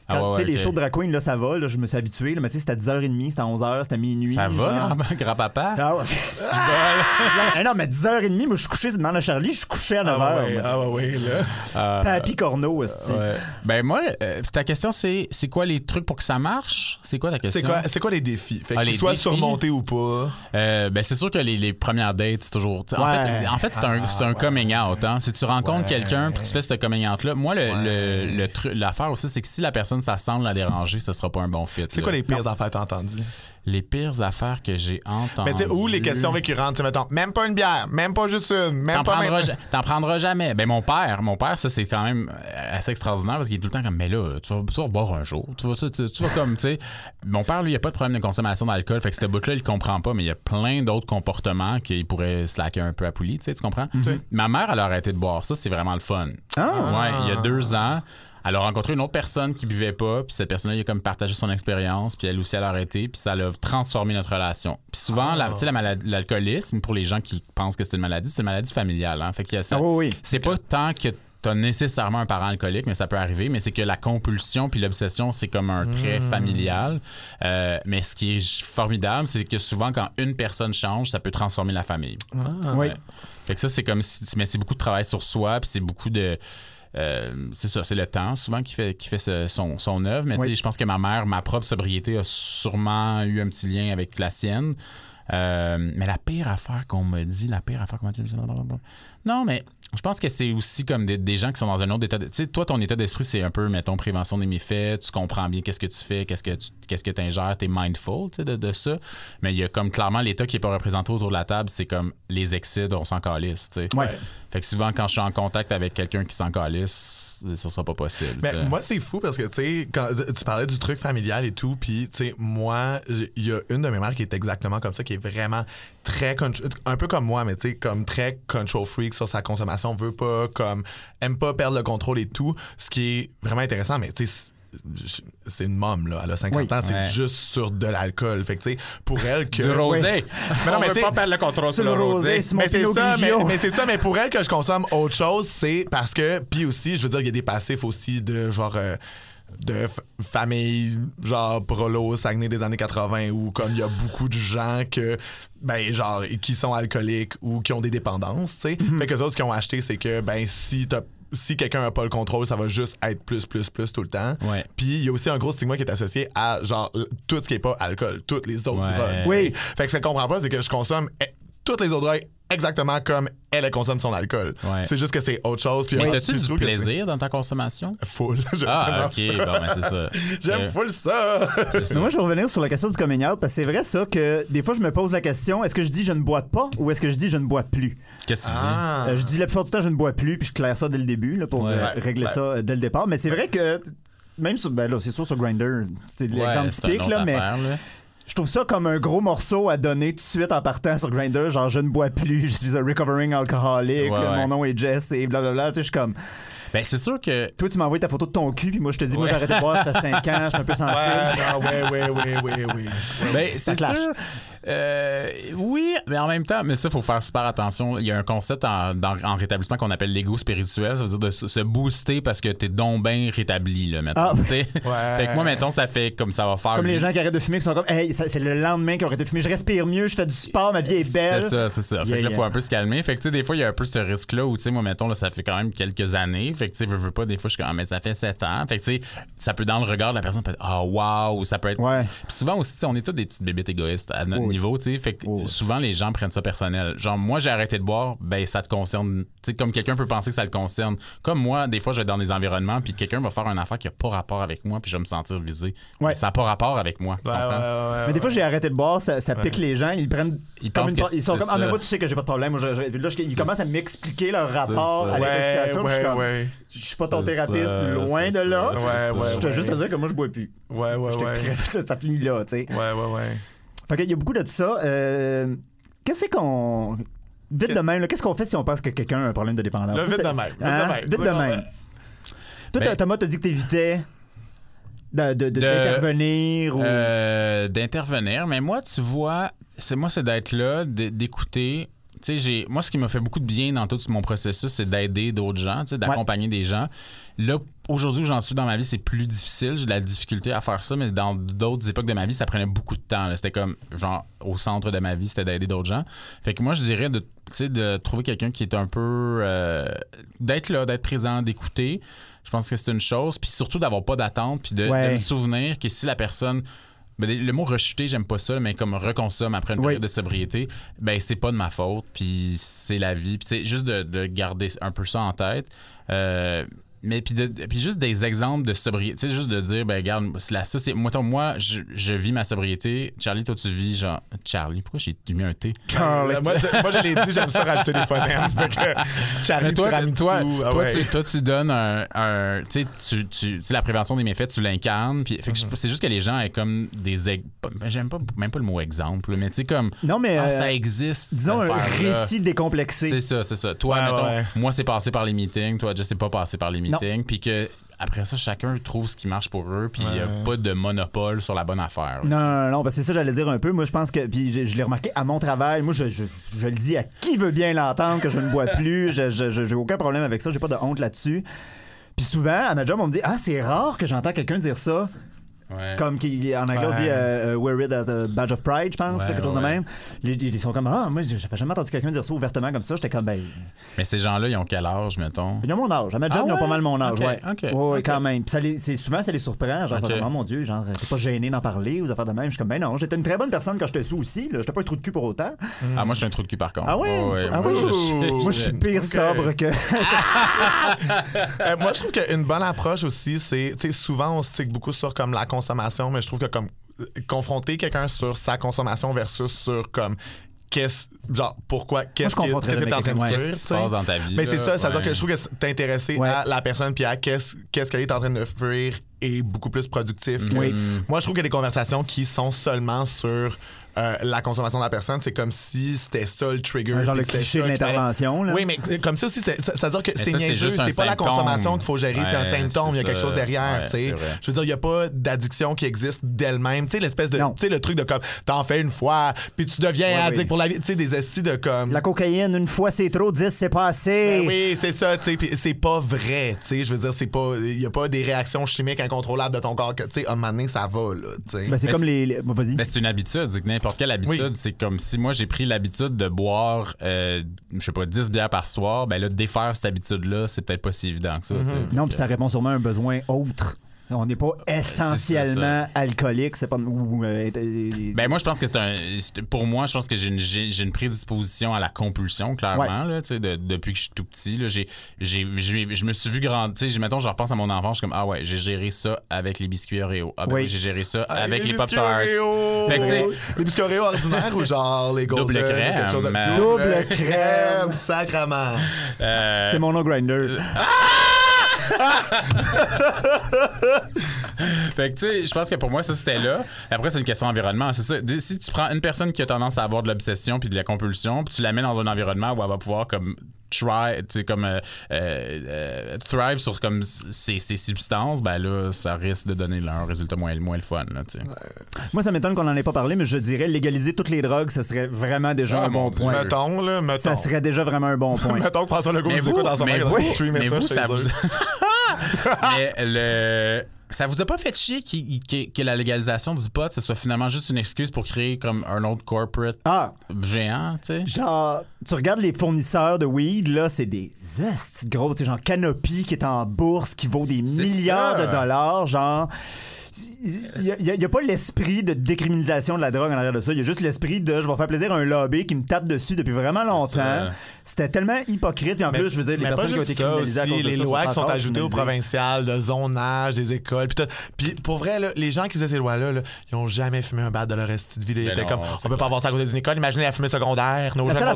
Ah ouais, ouais, les ok. shows de drag queen, là, ça va, là, je me suis habitué, là, mais tu sais, c'était à 10h30, c'était à 11h, c'était à minuit. Ça va, grand-papa? Ah, ouais. Ah non, mais 10h30, moi, je suis couché, je demande à Charlie, je suis couché à 9h. Ah ouais, ah ouais, ouais, là. là? Papy Corneau, esti. Ouais. Ben moi, euh, ta question c'est c'est quoi les trucs pour que ça marche? C'est quoi ta question? C'est quoi, c'est quoi les défis? Fait Ah, qu'ils les soient surmontés ou pas. Euh, ben c'est sûr que les, les premières dates c'est toujours. En Ouais. fait, en fait c'est un, c'est un coming out. Hein. Si tu rencontres Ouais. quelqu'un puis tu fais ce coming out là, moi le, le, le truc, l'affaire aussi c'est que si la personne ça semble la déranger, ce sera pas un bon fit. C'est quoi les pires affaires que t'as entendues? les pires affaires que j'ai entendues Mais tu sais, ou les questions récurrentes, mettons, même pas une bière, même pas juste une, même T'en pas prendras, même- t'en prendras jamais. Ben mon père, mon père, ça c'est quand même euh, assez extraordinaire parce qu'il est tout le temps comme mais là, tu vas, tu vas boire un jour, tu vas, tu, tu- tu vas comme tu sais. Mon père lui, il a pas de problème de consommation d'alcool, fait que ce bout-là, il le comprend pas, mais il y a plein d'autres comportements qu'il pourrait slacker un peu à poulie, tu sais, tu comprends? Ma mère, elle a arrêté de boire, ça c'est vraiment le fun. Ah. Ouais, il y a deux ans. Elle a rencontré une autre personne qui buvait pas, puis cette personne-là, il a comme partagé son expérience, puis elle aussi, elle a arrêté, puis ça l'a transformé notre relation. Puis souvent, la- tu sais, la malade- l'alcoolisme, pour les gens qui pensent que c'est une maladie, c'est une maladie familiale. Hein? Fait qu'il a ça. Ah oui. C'est pas tant que t'as nécessairement un parent alcoolique, mais ça peut arriver, mais c'est que la compulsion puis l'obsession, c'est comme un trait familial. Euh, mais ce qui est formidable, c'est que souvent, quand une personne change, ça peut transformer la famille. Oui. Fait que ça, c'est comme si. Mais c'est beaucoup de travail sur soi, puis c'est beaucoup de. Euh, c'est ça, c'est le temps souvent qui fait, qui fait ce- son, son œuvre. Mais Oui. je pense que ma mère, ma propre sobriété a sûrement eu un petit lien avec la sienne. Euh, mais la pire affaire qu'on m'a dit, la pire affaire qu'on m'a dit. Non, mais je pense que c'est aussi comme des, des gens qui sont dans un autre état. Tu sais, toi, ton état d'esprit, c'est un peu, mettons, prévention des méfaits. Tu comprends bien qu'est-ce que tu fais, qu'est-ce que tu qu'est-ce que ingères, t'es mindful tu sais, de, de ça. Mais il y a comme clairement l'état qui est pas représenté autour de la table, c'est comme les excès, on s'en calisse. Ouais. Fait que souvent, quand je suis en contact avec quelqu'un qui s'en calisse, ça sera pas possible. Mais moi, c'est fou parce que, tu sais, quand tu parlais du truc familial et tout, puis, tu sais, moi, il y a une de mes mères qui est exactement comme ça, qui est vraiment très, un peu comme moi, mais tu sais, comme très control freak sur sa consommation, veut pas, comme, aime pas perdre le contrôle et tout, ce qui est vraiment intéressant, mais tu sais, c'est- une môme, là, elle a 50 Oui. ans, c'est Ouais. juste sur de l'alcool. Fait que, tu sais, pour elle que... Du rosé. Mais non, On mais veut t'sais- pas perdre le contrôle sur le le rosé. Mais c'est ça, mais, mais c'est ça, mais pour elle que je consomme autre chose, c'est parce que, puis aussi, je veux dire, il y a des passifs aussi de genre. euh, de f- familles genre prolo Saguenay des années 80 où comme il y a beaucoup de gens que ben genre qui sont alcooliques ou qui ont des dépendances tu sais fait que les autres qui ont acheté c'est que ben si t'as si quelqu'un n'a pas le contrôle, ça va juste être plus, plus, plus tout le temps. Ouais. Puis il y a aussi un gros stigma qui est associé à genre tout ce qui est pas alcool, toutes les autres Ouais. drogues. Oui. Fait que ce que je comprends pas, c'est que je consomme eh, toutes les autres drogues exactement comme elle, elle consomme son alcool. Ouais. C'est juste que c'est autre chose. Puis Mais t'as-tu du plaisir dans ta consommation? Full. J'aime Ah, ok, ça. bon, ben c'est ça. J'aime Euh, full ça. c'est ça. Mais moi, je vais revenir sur la question du coming out parce que c'est vrai ça que des fois, je me pose la question est-ce que je dis je ne bois pas ou est-ce que je dis je ne bois plus? Qu'est-ce que tu dis? Ah. Euh, Je dis la plupart du temps je ne bois plus puis je claire ça dès le début là, pour Ouais. euh, régler Ouais. ça dès le départ. Mais c'est vrai que même sur, ben là, c'est sûr sur Grinder, c'est Ouais, l'exemple typique autre là, mais affaire, là. Je trouve ça comme un gros morceau à donner tout de suite en partant sur Grinder, genre je ne bois plus, je suis un recovering Ouais, ouais. mon nom est Jess et blablabla. Tu sais, je suis comme, Ben, c'est sûr que. toi tu m'as envoyé ta photo de ton cul puis moi je te dis moi j'ai arrêté de boire ça fait 5 ans, je suis un peu sensible. Ouais, ah, ouais, ouais, ouais, ouais, ouais. Ben, c'est clash. sûr. Euh, oui, mais en même temps, mais ça, il faut faire super attention. Il y a un concept en, dans- en rétablissement qu'on appelle l'ego spirituel. Ça veut dire de se booster parce que t'es donc bien rétabli, là, maintenant. Ah. tu sais. Ouais. Fait que moi, mettons, ça fait comme ça va faire. Comme les gens qui arrêtent de fumer qui sont comme hey, c'est le lendemain qu'ils ont arrêté de fumer, je respire mieux, je fais du sport, ma vie est belle. C'est ça, c'est ça. Fait Yeah, que là, il faut yeah. un peu se calmer. Fait que, tu sais, des fois, il y a un peu ce risque-là où, tu sais, moi, mettons, là, ça fait quand même quelques années. Fait que, tu sais, veux, veux pas, des fois, je suis comme, ah, mais ça fait sept ans. Fait que, tu sais, ça peut, dans le regard de la personne, peut être, ah, wow, ou ça peut être. Ouais. Puis souvent aussi, tu sais, on est tous des petites bébites égoïstes à notre Oui. Niveau, tu sais. Fait que souvent, les gens prennent ça personnel. Genre, moi, j'ai arrêté de boire, ben, ça te concerne. Tu sais, comme quelqu'un peut penser que ça le concerne. Comme moi, des fois, je vais dans des environnements, puis quelqu'un va faire une affaire qui a pas rapport avec moi, puis je vais me sentir visé. Ouais. Mais ça n'a pas rapport avec moi. tu Ouais, ouais, comprends? ouais, Mais des fois, j'ai arrêté de boire, ça, ça pique les gens. Ils prennent. Ils comme une ils sont comme Ah, mais moi, tu sais que j'ai pas de problème. Moi, je- je- là, je- ils commencent à m'expliquer leur rapport à puis je suis ouais, comme, ouais. Je suis pas ton thérapeute, loin de là. je te ouais. juste te dire que moi, je bois plus. Ouais, ouais, Je ouais. t'expliquerai ça, ça finit là, tu sais. Ouais, ouais, ouais. Fait qu'il y a beaucoup de ça. Euh, Qu'est-ce qu'on. Vite de même, qu'est-ce qu'on fait si on pense que quelqu'un a un problème de dépendance? Là, vite de C'est- même, vite de Hein? même. Vite de même. Toi, Ben- Thomas, t'as dit que t'évitais de- de- de- De- d'intervenir ou. Euh, d'intervenir. Mais moi, tu vois, c'est moi, c'est d'être là, d'écouter. Tu sais, j'ai, moi, ce qui m'a fait beaucoup de bien dans tout mon processus, c'est d'aider d'autres gens, tu sais, d'accompagner des gens. Là, aujourd'hui où j'en suis dans ma vie, c'est plus difficile. J'ai de la difficulté à faire ça, mais dans d'autres époques de ma vie, ça prenait beaucoup de temps. C'était comme, genre, au centre de ma vie, c'était d'aider d'autres gens. Fait que moi, je dirais de, de trouver quelqu'un qui est un peu. euh, d'être là, d'être présent, d'écouter. Je pense que c'est une chose. Puis surtout d'avoir pas d'attente, puis de, Ouais. de me souvenir que si la personne. ben, le mot rechuter, j'aime pas ça, mais comme reconsomme après une Oui. période de sobriété, ben c'est pas de ma faute, puis c'est la vie. Puis juste de, de garder un peu ça en tête. Euh, mais puis, de, puis juste des exemples de sobriété, tu sais, juste de dire, ben regarde, la, ça, c'est, moi, moi je, je vis ma sobriété. Charlie, toi, tu vis genre. Charlie, pourquoi j'ai mis un T? Charlie. Moi, je- moi, je l'ai dit, j'aime ça rajouter des phonèmes. Charlie, toi, toi, ah toi, ouais. tu, toi, tu donnes un. un- tu sais, tu, la prévention des méfaits, tu l'incarnes. Puis, fait que je- Mm-hmm. c'est juste que les gens aient comme des. ex- pas- J'aime pas, même pas le mot exemple, mais tu sais, comme. Non, mais. Ah, euh, ça existe. disons un récit décomplexé. C'est ça, c'est ça. Toi, Ouais, mettons, ouais. moi, c'est passé par les meetings. Toi, je sais pas passé par les Non. Meetings. Puis que. Après ça, chacun trouve ce qui marche pour eux, puis il n'y a pas de monopole sur la bonne affaire. Non, non, non, non, parce que c'est ça, j'allais dire un peu. Moi, je pense que, puis je, je l'ai remarqué à mon travail. Moi, je, je, je le dis à qui veut bien l'entendre que je ne bois plus. Je, je, je- j'ai aucun problème avec ça. J'ai pas de honte là-dessus. Puis souvent, à ma job, on me dit Ah, c'est rare que j'entends quelqu'un dire ça. Ouais. Comme qui, en anglais, on dit euh, euh, Wear it as a badge of pride, je pense, Ouais, quelque chose de même. Les- Ils, sont comme Ah, moi, j'avais jamais entendu quelqu'un dire ça ouvertement comme ça. J'étais comme Ben. Mais ces gens-là, ils ont quel âge, mettons? Ils ont mon âge. À ma job, Ah ils ont pas ouais? mal mon âge. Ok, ouais. ok, Ouais, ouais, ok. quand même. Puis ça les, c'est- souvent, ça les surprend. Genre, ils sont Ok. comme, Oh, mon Dieu, genre, t'es pas gêné d'en parler ou des affaires de même. Je suis comme, ben non, j'étais une très bonne personne quand j'étais sous aussi. là. J'étais pas un trou de cul pour autant. Ah, moi, je suis un trou de cul, par contre. Ah ouais? Ouais, Ah moi, oui? je- Moi, je suis pire Ok. sobre que. Euh, moi, je trouve qu'une bonne approche aussi, c'est, tu sais, souvent, on se tique beaucoup sur comme la consommation, mais je trouve que comme euh, confronter quelqu'un sur sa consommation versus sur comme qu'est-ce, genre, pourquoi, qu'est-ce qui- que t'es en train de se passe dans ta vie? Mais c'est ça, ça veut dire que je trouve que t'intéresser Ouais. à la personne puis à qu'est-ce qu'est-ce qu'elle est en train de fuir est beaucoup plus productif. que- Oui. Moi, je trouve qu'il y a des conversations qui sont seulement sur euh, la consommation de la personne, c'est comme si c'était ça le trigger. Genre puis le cliché de l'intervention, là. Oui, mais euh, comme ça aussi, c'est- ça, ça veut dire que c'est niaiseux, c'est pas la consommation qu'il faut gérer, c'est un symptôme, il y a quelque chose derrière, Ouais. Je veux dire, il y a pas d'addiction qui existe d'elle-même, tu sais, l'espèce de, tu sais, le truc de comme, t'en fais une fois, puis tu deviens Ouais, addict oui. pour la vie, tu sais, des estis de comme. La cocaïne, une fois c'est trop, dix c'est pas assez. Ben oui, c'est ça, tu sais, puis c'est pas vrai, tu sais, je veux dire, c'est pas, il y a pas des réactions chimiques incontrôlables de ton corps que, tu sais, à un moment donné, ça va, là, tu sais. Ben, c'est comme les. les- bon, Vas-y. Ben, c'est une habitude. N'importe quelle habitude, Oui. c'est comme si moi j'ai pris l'habitude de boire, euh, je sais pas, 10 bières par soir. Ben là, défaire cette habitude-là, c'est peut-être pas si évident que ça. Fait non, puis ça répond sûrement à un besoin autre. On n'est pas essentiellement alcoolique, c'est pas. euh, euh, Ben moi je pense que c'est un pour moi je pense que j'ai une, j'ai une prédisposition à la compulsion clairement là, tu sais, de- depuis que je suis tout petit là, j'ai j'ai j'ai- je me suis vu grandir, tu sais, mettons je repense à mon enfance, je suis comme ah ouais, j'ai géré ça avec les biscuits Oreo. Ah ben Oui. oui, j'ai géré ça avec les, pop tarts. Les biscuits Oreo ordinaires ou genre les golden Double ou crème, quelque chose de- euh, Double crème. sacrement. euh, c'est mon nom grinder. Fait que, tu sais, je pense que pour moi, ça, c'était là. Après, c'est une question d'environnement. C'est ça. Si tu prends une personne qui a tendance à avoir de l'obsession puis de la compulsion, puis tu la mets dans un environnement où elle va pouvoir, comme, sais, comme, euh, euh, euh, thrive sur, comme, ces, ces substances, ben là, ça risque de donner là, un résultat moins, moins le fun, là. Moi, ça m'étonne qu'on en ait pas parlé, mais je dirais légaliser toutes les drogues, ce serait vraiment déjà Ah, un bon Dieu. point. Mettons, là, mettons. Ça serait déjà vraiment un bon point. Mettons que François Legault Mais nous vous, écoute dans son mais magasin, vous, mais ça vous, ça vous... mais le... Ça vous a pas fait chier qu'il- que, que la légalisation du pot, ce soit finalement juste une excuse pour créer comme un autre corporate Ah, géant, tu sais? genre, tu regardes les fournisseurs de weed, là, c'est des estes gros, c'est genre Canopy qui est en bourse, qui vaut des milliards ça. de dollars, genre. Il n'y a, pas l'esprit de décriminalisation de la drogue en arrière de ça. Il y a juste l'esprit de je vais faire plaisir à un lobby qui me tape dessus depuis vraiment longtemps. C'était tellement hypocrite. Puis en Mais- plus, je veux dire, les personnes qui ont été criminalisées à aussi, cause de les ça lois qui sont ajoutées au criminalisées. provincial, de zonage, des écoles, puis tout. Puis pour vrai, là, les gens qui faisaient ces lois-là, là, ils ont jamais fumé un bat de leur reste de vie. Ils Ben étaient comme, on peut vrai. pas avoir ça à côté d'une école. Imaginez la fumée secondaire. Nos jeunes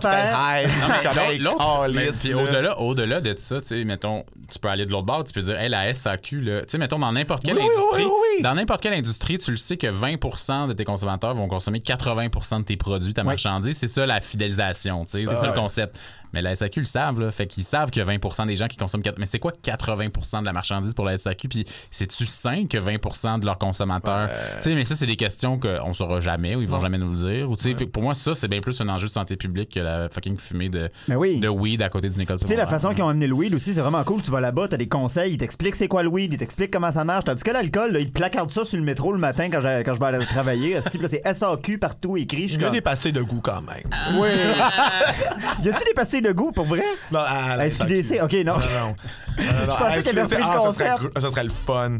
puis là. au-delà, au-delà de ça, tu sais, mettons, tu peux aller de l'autre bord, tu peux dire, hey, la SAQ, là, tu sais, mettons, dans n'importe quelle Oui, oui, industrie, oui, oui, oui. dans n'importe quelle industrie, tu le sais que 20 de tes consommateurs vont consommer 80 de tes produits, ta marchandise. C'est ça la fidélisation, c'est ça le concept. Mais la SAQ le savent, là, fait qu'ils savent qu'il y a 20 des gens qui consomment. quatre- Mais c'est quoi 80% de la marchandise pour la SAQ? Puis c'est-tu sain que 20 de leurs consommateurs? Tu sais, mais ça, c'est des questions qu'on saura jamais ou ils vont jamais nous le dire. Ou, tu sais, fait que pour moi, ça, c'est bien plus un enjeu de santé publique que la fucking fumée de, Mais oui. de weed à côté d'une école Tu sais, la façon qu'ils ont amené le weed aussi, c'est vraiment cool. Tu vas là-bas, t'as des conseils, ils t'expliquent c'est quoi le weed, ils t'expliquent comment ça marche. Tandis que l'alcool, là, ils placardent ça sur le métro le matin quand, quand je vais aller travailler. Ce type-là, c'est SAQ partout écrit. Il y a des passés de goût quand même. Oui. y a-tu des pastilles de goût pour vrai? Non, à la À SQDC, SAQ. ok, non. Non, non, non. Je pensais qu'il avait repris le SQDC, ah, ça concept. serait Ça serait le fun.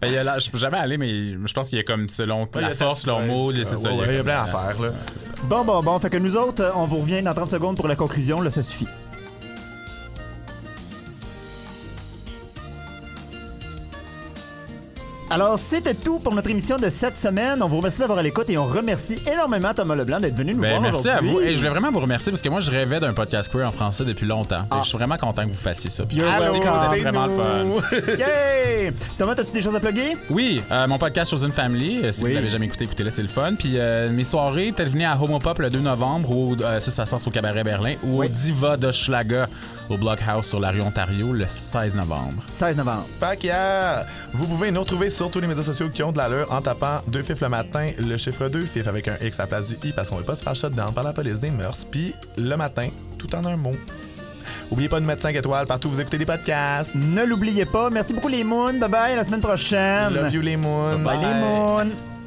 Ben, il y a là, je peux jamais aller, mais je pense qu'il y a comme selon la force, leur mot, c'est ça. Il y a plein à faire, là. Bon, bon, bon. Fait que nous autres, on vous revient dans 30 secondes pour la conclusion. Là, ça suffit. Alors, c'était tout pour notre émission de cette semaine. On vous remercie d'avoir à l'écoute et on remercie énormément Thomas Leblanc d'être venu nous Ben, voir merci à vous. Et je voulais vraiment vous remercier parce que moi, je rêvais d'un podcast queer en français depuis longtemps. Et Je suis vraiment content que vous fassiez ça. Puis, êtes vraiment le fun. Yay! Thomas, as-tu des choses à plugger? Oui, euh, mon podcast Chosen Family, euh, si Oui. vous l'avez jamais écouté, écoutez-le, c'est le fun. Puis euh, mes soirées, peut-être à Homo Pop le 2 novembre, ou euh, ça, ça passe au Cabaret Berlin, ou au Diva de Schlager au Blockhouse sur la rue Ontario le 16 novembre. 16 novembre. Fait yeah, vous pouvez nous retrouver sur tous les médias sociaux qui ont de l'allure en tapant deux fifs le matin, le chiffre 2 fif avec un X à la place du I parce qu'on veut pas se faire shutdown par la police des mœurs, puis le matin, tout en un mot. Oubliez pas de mettre 5 étoiles partout où vous écoutez des podcasts. Ne l'oubliez pas. Merci beaucoup les moons. Bye bye, à la semaine prochaine. Love you les moons. Bye les moons.